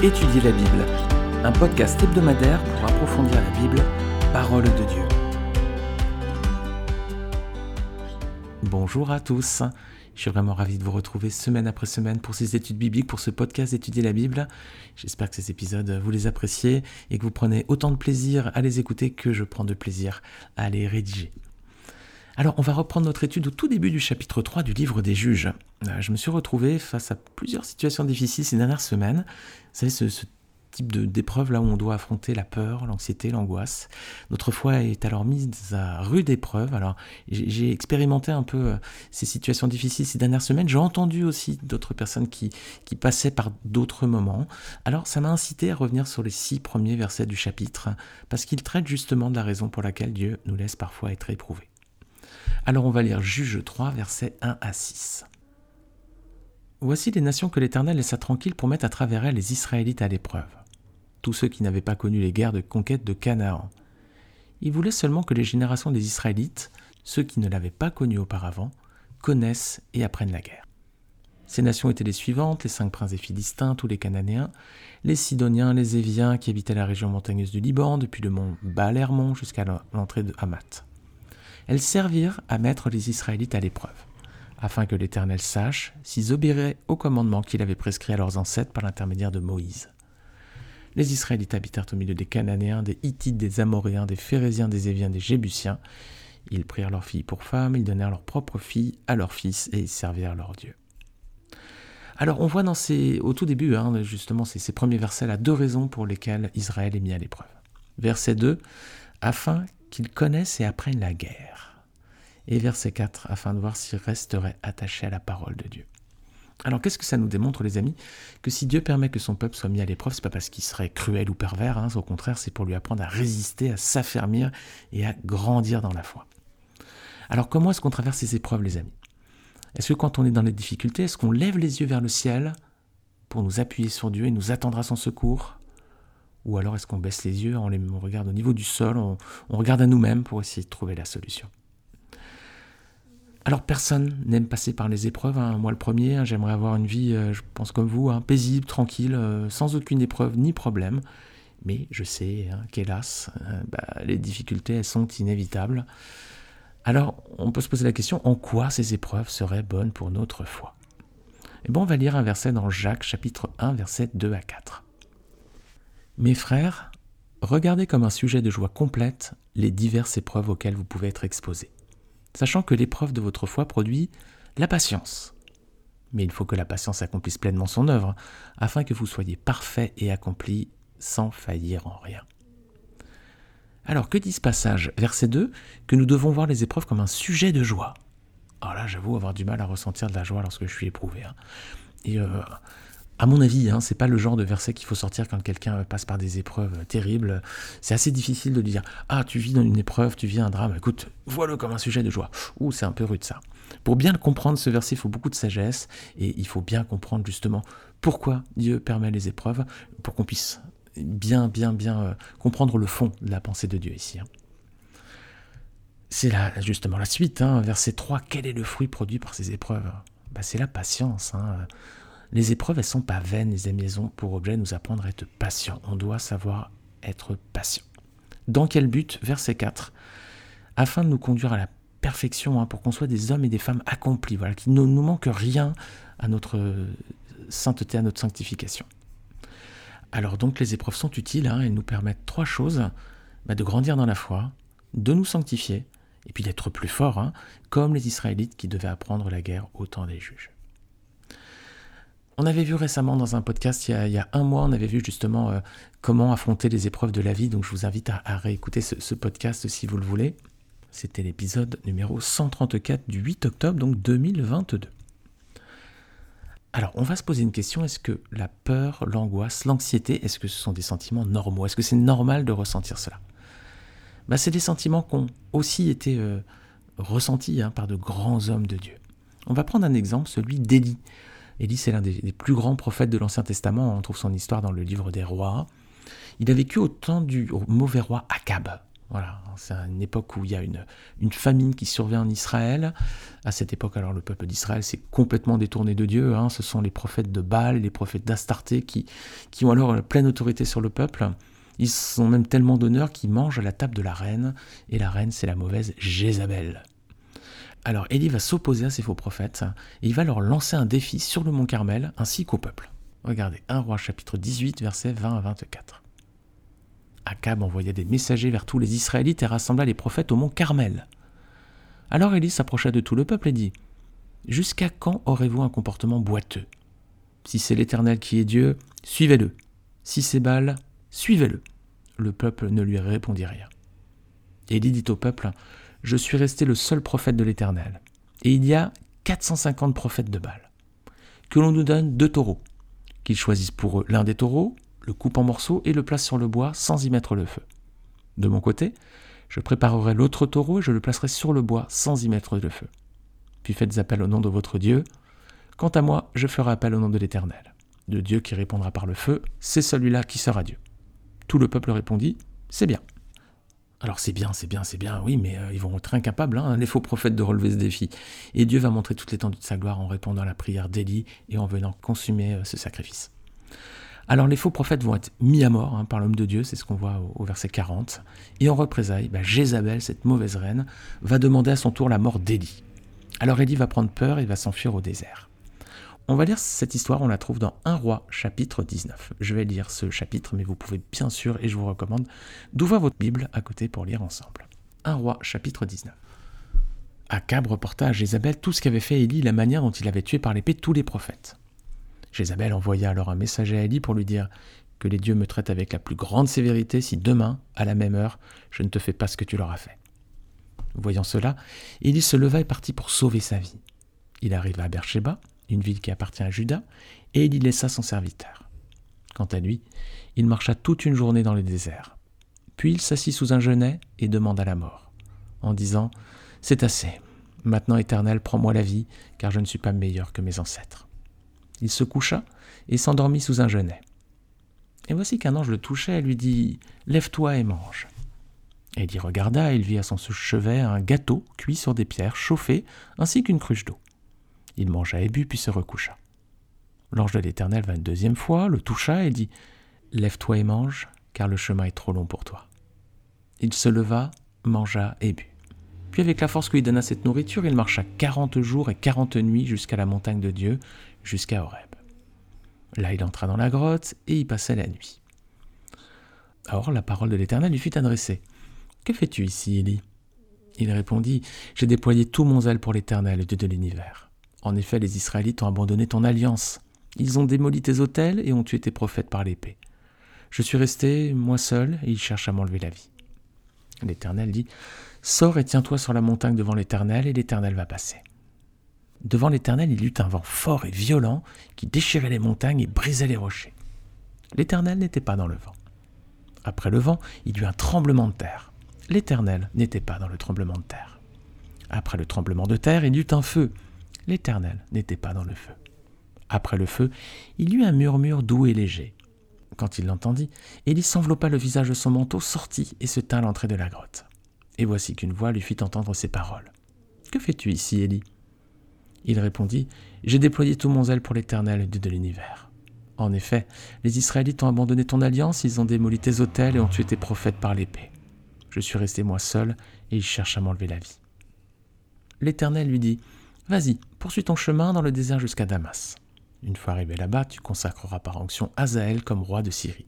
Étudier la Bible, un podcast hebdomadaire pour approfondir la Bible, parole de Dieu. Bonjour à tous, je suis vraiment ravi de vous retrouver semaine après semaine pour ces études bibliques, pour ce podcast Étudier la Bible. J'espère que ces épisodes, vous les appréciez et que vous prenez autant de plaisir à les écouter que je prends de plaisir à les rédiger. Alors, on va reprendre notre étude au tout début du chapitre 3 du livre des juges. Euh, je me suis retrouvé face à plusieurs situations difficiles ces dernières semaines. Vous savez, ce, type d'épreuve là où on doit affronter la peur, l'anxiété, l'angoisse. Notre foi est alors mise à rude épreuve. Alors j'ai expérimenté un peu euh, ces situations difficiles ces dernières semaines. J'ai entendu aussi d'autres personnes qui, qui passaient par d'autres moments. Alors ça m'a incité à revenir sur les six premiers versets du chapitre, parce qu'ils traitent justement de la raison pour laquelle Dieu nous laisse parfois être éprouvés. Alors on va lire Juge 3, versets 1 à 6. Voici les nations que l'Éternel laissa tranquilles pour mettre à travers elles les Israélites à l'épreuve, tous ceux qui n'avaient pas connu les guerres de conquête de Canaan. Il voulait seulement que les générations des Israélites, ceux qui ne l'avaient pas connu auparavant, connaissent et apprennent la guerre. Ces nations étaient les suivantes, les cinq princes des Philistins, tous les Cananéens, les Sidoniens, les Éviens qui habitaient la région montagneuse du Liban, depuis le mont baal jusqu'à l'entrée de Hamath elles servirent à mettre les Israélites à l'épreuve, afin que l'Éternel sache s'ils obéiraient au commandement qu'il avait prescrit à leurs ancêtres par l'intermédiaire de Moïse. Les Israélites habitèrent au milieu des Cananéens, des Hittites, des Amoréens, des Phérésiens, des Éviens, des Jébusiens. Ils prirent leurs filles pour femmes, ils donnèrent leurs propres filles à leurs fils et ils servirent leur Dieu. Alors on voit dans ces, au tout début, hein, justement, ces, premiers versets là, deux raisons pour lesquelles Israël est mis à l'épreuve. Verset 2, afin qu'ils connaissent et apprennent la guerre. Et verset 4, afin de voir s'ils resteraient attachés à la parole de Dieu. Alors qu'est-ce que ça nous démontre, les amis? Que si Dieu permet que son peuple soit mis à l'épreuve, c'est pas parce qu'il serait cruel ou pervers, hein, au contraire, c'est pour lui apprendre à résister, à s'affermir et à grandir dans la foi. Alors comment est-ce qu'on traverse ces épreuves, les amis? Est-ce que quand on est dans les difficultés, est-ce qu'on lève les yeux vers le ciel pour nous appuyer sur Dieu et nous attendre à son secours? Ou alors est-ce qu'on baisse les yeux, on, les, regarde au niveau du sol, on, regarde à nous-mêmes pour essayer de trouver la solution alors personne n'aime passer par les épreuves, hein. moi le premier, hein, j'aimerais avoir une vie, euh, je pense comme vous, hein, paisible, tranquille, euh, sans aucune épreuve ni problème. Mais je sais qu'hélas, euh, bah, les difficultés, elles sont inévitables. Alors on peut se poser la question, en quoi ces épreuves seraient bonnes pour notre foi? Eh on va lire un verset dans Jacques chapitre 1, verset 2 à 4. Mes frères, regardez comme un sujet de joie complète les diverses épreuves auxquelles vous pouvez être exposés, sachant que l'épreuve de votre foi produit la patience. Mais il faut que la patience accomplisse pleinement son œuvre, afin que vous soyez parfait et accompli sans faillir en rien. Alors, que dit ce passage Verset 2, que nous devons voir les épreuves comme un sujet de joie? Alors là, j'avoue avoir du mal à ressentir de la joie lorsque je suis éprouvé. Hein. Euh, à mon avis, hein, c'est pas le genre de verset qu'il faut sortir quand quelqu'un passe par des épreuves terribles. C'est assez difficile de lui dire Ah, tu vis dans une épreuve, tu vis un drame, écoute, vois-le comme un sujet de joie. Ouh, c'est un peu rude ça. Pour bien le comprendre, ce verset, il faut beaucoup de sagesse et il faut bien comprendre justement pourquoi Dieu permet les épreuves pour qu'on puisse bien, bien, bien euh, comprendre le fond de la pensée de Dieu ici. Hein. C'est là justement la suite, hein, verset 3. Quel est le fruit produit par ces épreuves? Bah, C'est la patience. Hein. Les épreuves, elles sont pas vaines, les amis, elles ont pour objet de nous apprendre à être patient. On doit savoir être patient. Dans quel but? Verset 4. Afin de nous conduire à la perfection, hein, pour qu'on soit des hommes et des femmes accomplis, voilà, qu'il ne nous manque rien à notre sainteté, à notre sanctification. Alors donc les épreuves sont utiles, hein, elles nous permettent trois choses, bah, de grandir dans la foi, de nous sanctifier, et puis d'être plus forts, hein, comme les Israélites qui devaient apprendre la guerre au temps des juges. On avait vu récemment dans un podcast, il y a, un mois, on avait vu justement euh, comment affronter les épreuves de la vie, donc je vous invite à, réécouter ce, podcast si vous le voulez. C'était l'épisode numéro 134 du 8 octobre, donc 2022. Alors, on va se poser une question, est-ce que la peur, l'angoisse, l'anxiété, est-ce que ce sont des sentiments normaux? Est-ce que c'est normal de ressentir cela? Bah, C'est des sentiments qui ont aussi été euh, ressentis hein, par de grands hommes de Dieu. On va prendre un exemple, celui d'Élie. Élie, c'est l'un des, plus grands prophètes de l'Ancien Testament. On trouve son histoire dans le livre des rois. Il a vécu au temps du mauvais roi Akab. Voilà, c'est une époque où il y a une, famine qui survient en Israël. À cette époque, alors le peuple d'Israël s'est complètement détourné de Dieu. Hein. Ce sont les prophètes de Baal, les prophètes d'Astarté qui, qui ont alors pleine autorité sur le peuple. Ils sont même tellement d'honneur qu'ils mangent à la table de la reine. Et la reine, c'est la mauvaise Jézabel. Alors Élie va s'opposer à ces faux prophètes et il va leur lancer un défi sur le mont Carmel ainsi qu'au peuple. Regardez, 1 roi chapitre 18, versets 20 à 24. Akab envoya des messagers vers tous les Israélites et rassembla les prophètes au mont Carmel. Alors Élie s'approcha de tout le peuple et dit Jusqu'à quand aurez-vous un comportement boiteux? Si c'est l'Éternel qui est Dieu, suivez-le. Si c'est Baal, suivez-le. Le peuple ne lui répondit rien. Élie dit au peuple Je suis resté le seul prophète de l'Éternel, et il y a 450 prophètes de Baal. Que l'on nous donne deux taureaux, qu'ils choisissent pour eux l'un des taureaux le coupe en morceaux et le place sur le bois sans y mettre le feu. De mon côté, je préparerai l'autre taureau et je le placerai sur le bois sans y mettre le feu. Puis faites appel au nom de votre Dieu. Quant à moi, je ferai appel au nom de l'Éternel. De Dieu qui répondra par le feu, c'est celui-là qui sera Dieu. Tout le peuple répondit, c'est bien. Alors c'est bien, c'est bien, c'est bien, oui, mais euh, ils vont être incapables, hein, les faux prophètes, de relever ce défi. Et Dieu va montrer toute l'étendue de sa gloire en répondant à la prière d'Élie et en venant consumer euh, ce sacrifice. Alors les faux prophètes vont être mis à mort hein, par l'homme de Dieu, c'est ce qu'on voit au, verset 40. Et en représailles, bah, Jézabel, cette mauvaise reine, va demander à son tour la mort d'Élie. Alors Élie va prendre peur et va s'enfuir au désert. On va lire cette histoire, on la trouve dans 1 roi chapitre 19. Je vais lire ce chapitre, mais vous pouvez bien sûr, et je vous recommande, d'ouvrir votre Bible à côté pour lire ensemble. 1 roi chapitre 19. Akab reporta à Jézabel tout ce qu'avait fait Élie, la manière dont il avait tué par l'épée tous les prophètes. Jézabel envoya alors un messager à Élie pour lui dire Que les dieux me traitent avec la plus grande sévérité si demain, à la même heure, je ne te fais pas ce que tu leur as fait. Voyant cela, Élie se leva et partit pour sauver sa vie. Il arriva à Beersheba, une ville qui appartient à Juda, et il y laissa son serviteur. Quant à lui, il marcha toute une journée dans le désert. Puis il s'assit sous un genêt et demanda la mort, en disant C'est assez. Maintenant, Éternel, prends-moi la vie, car je ne suis pas meilleur que mes ancêtres. Il se coucha et s'endormit sous un genêt. Et voici qu'un ange le touchait et lui dit Lève-toi et mange. Et il y regarda et il vit à son chevet un gâteau cuit sur des pierres chauffées ainsi qu'une cruche d'eau. Il mangea et but puis se recoucha. L'ange de l'Éternel vint une deuxième fois, le toucha et dit Lève-toi et mange, car le chemin est trop long pour toi. Il se leva, mangea et but. Puis avec la force que lui donna cette nourriture, il marcha quarante jours et quarante nuits jusqu'à la montagne de Dieu, jusqu'à Horeb. Là, il entra dans la grotte et y passa la nuit. Or, la parole de l'Éternel lui fut adressée. Que fais-tu ici, Élie? Il répondit J'ai déployé tout mon zèle pour l'Éternel, Dieu de l'univers. En effet, les Israélites ont abandonné ton alliance. Ils ont démoli tes autels et ont tué tes prophètes par l'épée. Je suis resté, moi seul, et ils cherchent à m'enlever la vie. L'Éternel dit Sors et tiens-toi sur la montagne devant l'Éternel, et l'Éternel va passer. Devant l'Éternel, il eut un vent fort et violent qui déchirait les montagnes et brisait les rochers. L'Éternel n'était pas dans le vent. Après le vent, il y eut un tremblement de terre. L'Éternel n'était pas dans le tremblement de terre. Après le tremblement de terre, il y eut un feu. L'Éternel n'était pas dans le feu. Après le feu, il y eut un murmure doux et léger. Quand il l'entendit, Élie s'enveloppa le visage de son manteau, sortit et se tint à l'entrée de la grotte. Et voici qu'une voix lui fit entendre ces paroles. Que fais-tu ici, Élie? Il répondit J'ai déployé tout mon zèle pour l'Éternel, Dieu de l'univers. En effet, les Israélites ont abandonné ton alliance, ils ont démoli tes autels et ont tué tes prophètes par l'épée. Je suis resté moi seul, et ils cherchent à m'enlever la vie. L'Éternel lui dit Vas-y, poursuis ton chemin dans le désert jusqu'à Damas. Une fois arrivé là-bas, tu consacreras par onction Azaël comme roi de Syrie.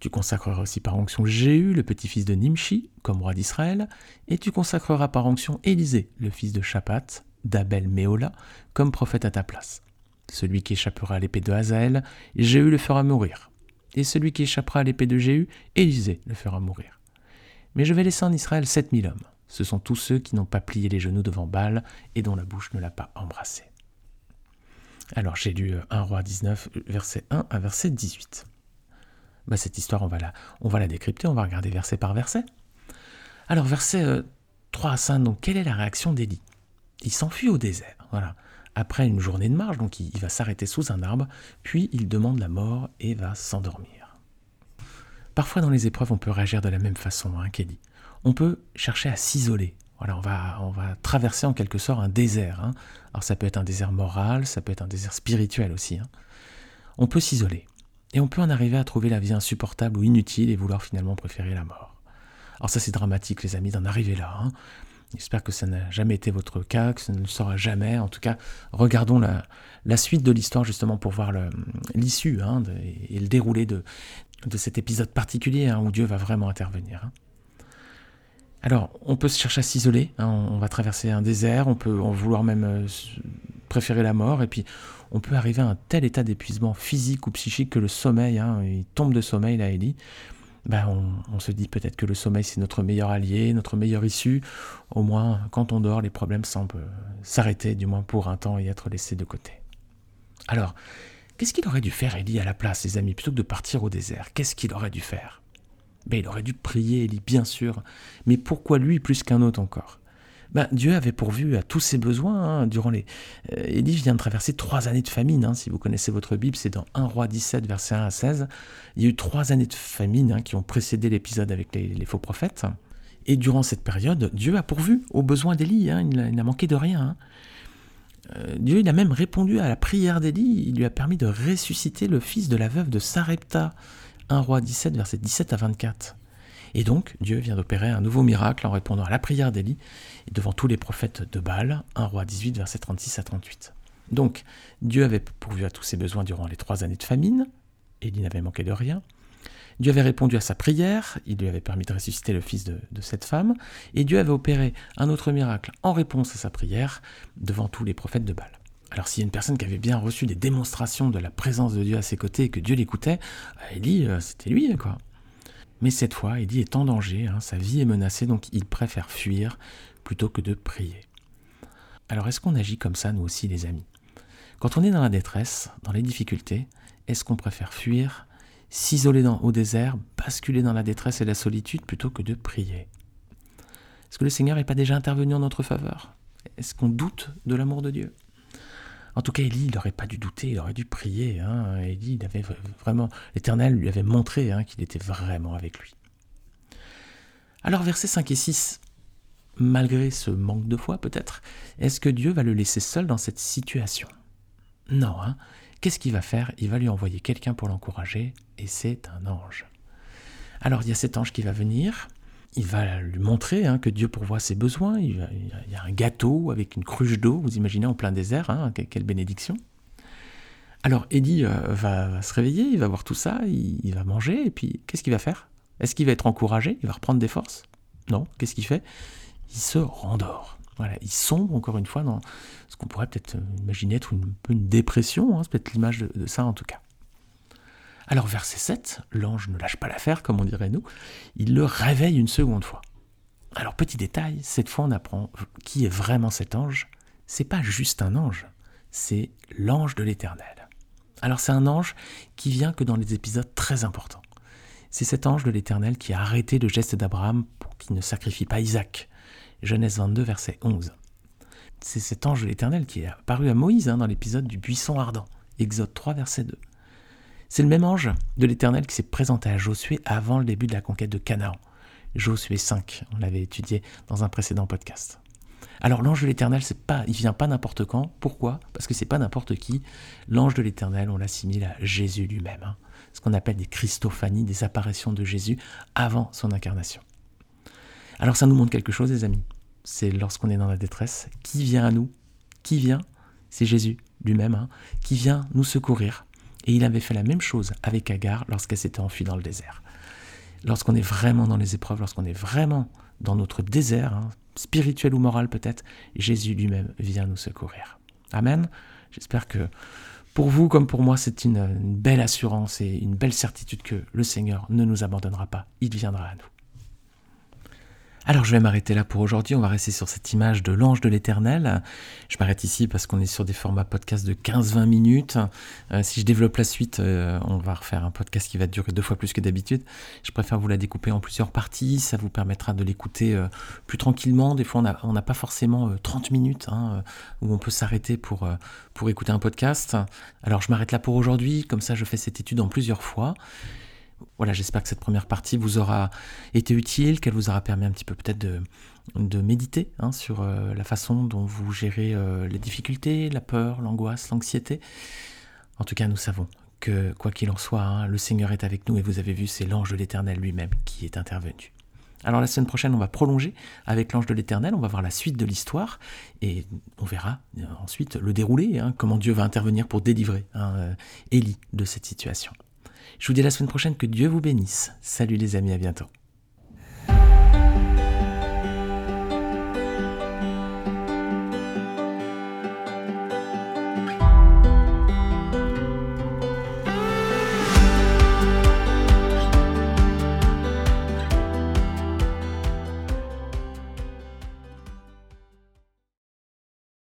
Tu consacreras aussi par onction Jéhu, le petit-fils de Nimshi, comme roi d'Israël, et tu consacreras par onction Élisée, le fils de Shaphat, d'Abel Méola comme prophète à ta place. Celui qui échappera à l'épée de Hazaël, Jéhu le fera mourir. Et celui qui échappera à l'épée de Jéhu, Élisée le fera mourir. Mais je vais laisser en Israël sept mille hommes. Ce sont tous ceux qui n'ont pas plié les genoux devant Baal et dont la bouche ne l'a pas embrassé. Alors j'ai lu 1 roi 19, verset 1 à verset 18. Bah, cette histoire, on va, la, on va la décrypter, on va regarder verset par verset. Alors verset 3 euh, à 5, donc quelle est la réaction d'Élie? Il s'enfuit au désert. Voilà. Après une journée de marche, donc il, va s'arrêter sous un arbre, puis il demande la mort et va s'endormir. Parfois dans les épreuves, on peut réagir de la même façon hein, qu'Eddie. on peut chercher à s'isoler. On va, on va traverser en quelque sorte un désert. Hein. Alors ça peut être un désert moral, ça peut être un désert spirituel aussi. Hein. On peut s'isoler. Et on peut en arriver à trouver la vie insupportable ou inutile et vouloir finalement préférer la mort. Alors ça c'est dramatique les amis d'en arriver là. Hein. J'espère que ça n'a jamais été votre cas, que ça ne le sera jamais. En tout cas, regardons la, suite de l'histoire justement pour voir l'issue et le déroulé de, de cet épisode particulier hein, où Dieu va vraiment intervenir. Hein. Alors, on peut se chercher à s'isoler, on va traverser un désert, on peut en vouloir même euh, préférer la mort, et puis on peut arriver à un tel état d'épuisement physique ou psychique que le sommeil, il tombe de sommeil là, Ellie, ben on, se dit peut-être que le sommeil c'est notre meilleur allié, notre meilleure issue. Au moins, quand on dort, les problèmes semblent s'arrêter, du moins pour un temps, et être laissés de côté. Alors, qu'est-ce qu'il aurait dû faire Élie à la place, ses amis, plutôt que de partir au désert? Qu'est-ce qu'il aurait dû faire? Ben, Il aurait dû prier Élie, bien sûr. Mais pourquoi lui plus qu'un autre encore? Ben, Dieu avait pourvu à tous ses besoins. Hein, durant les... Euh, Élie vient de traverser trois années de famine. Hein, si vous connaissez votre Bible, c'est dans 1 roi 17, verset 1 à 16. Il y a eu trois années de famine hein, qui ont précédé l'épisode avec les, faux prophètes. Et durant cette période, Dieu a pourvu aux besoins d'Élie. il n'a manqué de rien. Euh, Dieu il a même répondu à la prière d'Élie. Il lui a permis de ressusciter le fils de la veuve de Sarepta. 1 roi 17, verset 17 à 24. Et donc, Dieu vient d'opérer un nouveau miracle en répondant à la prière d'Élie devant tous les prophètes de Baal, 1 roi 18, verset 36 à 38. Donc, Dieu avait pourvu à tous ses besoins durant les trois années de famine, Élie n'avait manqué de rien. Dieu avait répondu à sa prière, il lui avait permis de ressusciter le fils de, cette femme, et Dieu avait opéré un autre miracle en réponse à sa prière devant tous les prophètes de Baal. Alors s'il y a une personne qui avait bien reçu des démonstrations de la présence de Dieu à ses côtés et que Dieu l'écoutait, Élie, euh, c'était lui, quoi. Mais cette fois, Élie est en danger, hein, sa vie est menacée, donc il préfère fuir plutôt que de prier. Alors est-ce qu'on agit comme ça, nous aussi, les amis? Quand on est dans la détresse, dans les difficultés, est-ce qu'on préfère fuir, s'isoler au désert, basculer dans la détresse et la solitude plutôt que de prier Est-ce que le Seigneur n'est pas déjà intervenu en notre faveur? Est-ce qu'on doute de l'amour de Dieu? En tout cas, Élie, il n'aurait pas dû douter, il aurait dû prier. Hein. Élie, il vraiment, l'Éternel lui avait montré hein, qu'il était vraiment avec lui. Alors, versets 5 et 6, malgré ce manque de foi peut-être, est-ce que Dieu va le laisser seul dans cette situation? Non. Hein. Qu'est-ce qu'il va faire? Il va lui envoyer quelqu'un pour l'encourager, et c'est un ange. Alors, il y a cet ange qui va venir, il va lui montrer hein, que Dieu pourvoit ses besoins. Il, y a un gâteau avec une cruche d'eau, vous imaginez, en plein désert, hein, quelle bénédiction. Alors Eddie euh, va, se réveiller, il va voir tout ça, il, va manger, et puis qu'est-ce qu'il va faire? Est-ce qu'il va être encouragé? Il va reprendre des forces? Non, qu'est-ce qu'il fait? Il se rendort. Voilà, il sombre encore une fois dans ce qu'on pourrait peut-être imaginer être une, une dépression, hein, c'est peut-être l'image de ça en tout cas. Alors verset 7, l'ange ne lâche pas l'affaire, comme on dirait nous, il le réveille une seconde fois. Alors petit détail, cette fois on apprend qui est vraiment cet ange. C'est pas juste un ange, c'est l'ange de l'Éternel. Alors c'est un ange qui vient que dans les épisodes très importants. C'est cet ange de l'Éternel qui a arrêté le geste d'Abraham pour qu'il ne sacrifie pas Isaac. Genèse 22, verset 11. C'est cet ange de l'Éternel qui est apparu à Moïse hein, dans l'épisode du buisson ardent. Exode 3, verset 2. C'est le même ange de l'Éternel qui s'est présenté à Josué avant le début de la conquête de Canaan. Josué 5, on l'avait étudié dans un précédent podcast. Alors l'ange de l'Éternel, c'est pas, il vient pas n'importe quand. Pourquoi? Parce que c'est pas n'importe qui. L'ange de l'Éternel, on l'assimile à Jésus lui-même. Hein. Ce qu'on appelle des Christophanies, des apparitions de Jésus avant son incarnation. Alors ça nous montre quelque chose, les amis. C'est lorsqu'on est dans la détresse, qui vient à nous Qui vient C'est Jésus lui-même, hein, qui vient nous secourir, et il avait fait la même chose avec Agar lorsqu'elle s'était enfuie dans le désert. Lorsqu'on est vraiment dans les épreuves, lorsqu'on est vraiment dans notre désert, hein, spirituel ou moral peut-être, Jésus lui-même vient nous secourir. Amen. J'espère que pour vous comme pour moi, c'est une, une, belle assurance et une belle certitude que le Seigneur ne nous abandonnera pas. Il viendra à nous. Alors je vais m'arrêter là pour aujourd'hui, on va rester sur cette image de l'ange de l'éternel. Je m'arrête ici parce qu'on est sur des formats podcast de 15-20 minutes. Euh, si je développe la suite, euh, on va refaire un podcast qui va durer deux fois plus que d'habitude. Je préfère vous la découper en plusieurs parties, ça vous permettra de l'écouter euh, plus tranquillement. Des fois on n'a pas forcément 30 minutes hein, où on peut s'arrêter pour, pour écouter un podcast. Alors je m'arrête là pour aujourd'hui, comme ça je fais cette étude en plusieurs fois. Voilà, j'espère que cette première partie vous aura été utile, qu'elle vous aura permis un petit peu peut-être de, méditer hein, sur euh, la façon dont vous gérez euh, les difficultés, la peur, l'angoisse, l'anxiété. En tout cas, nous savons que quoi qu'il en soit, hein, le Seigneur est avec nous et vous avez vu, c'est l'ange de l'Éternel lui-même qui est intervenu. Alors la semaine prochaine, on va prolonger avec l'ange de l'Éternel, on va voir la suite de l'histoire et on verra euh, ensuite le déroulé, hein, comment Dieu va intervenir pour délivrer Élie de cette situation. Je vous dis la semaine prochaine que Dieu vous bénisse. Salut les amis, à bientôt.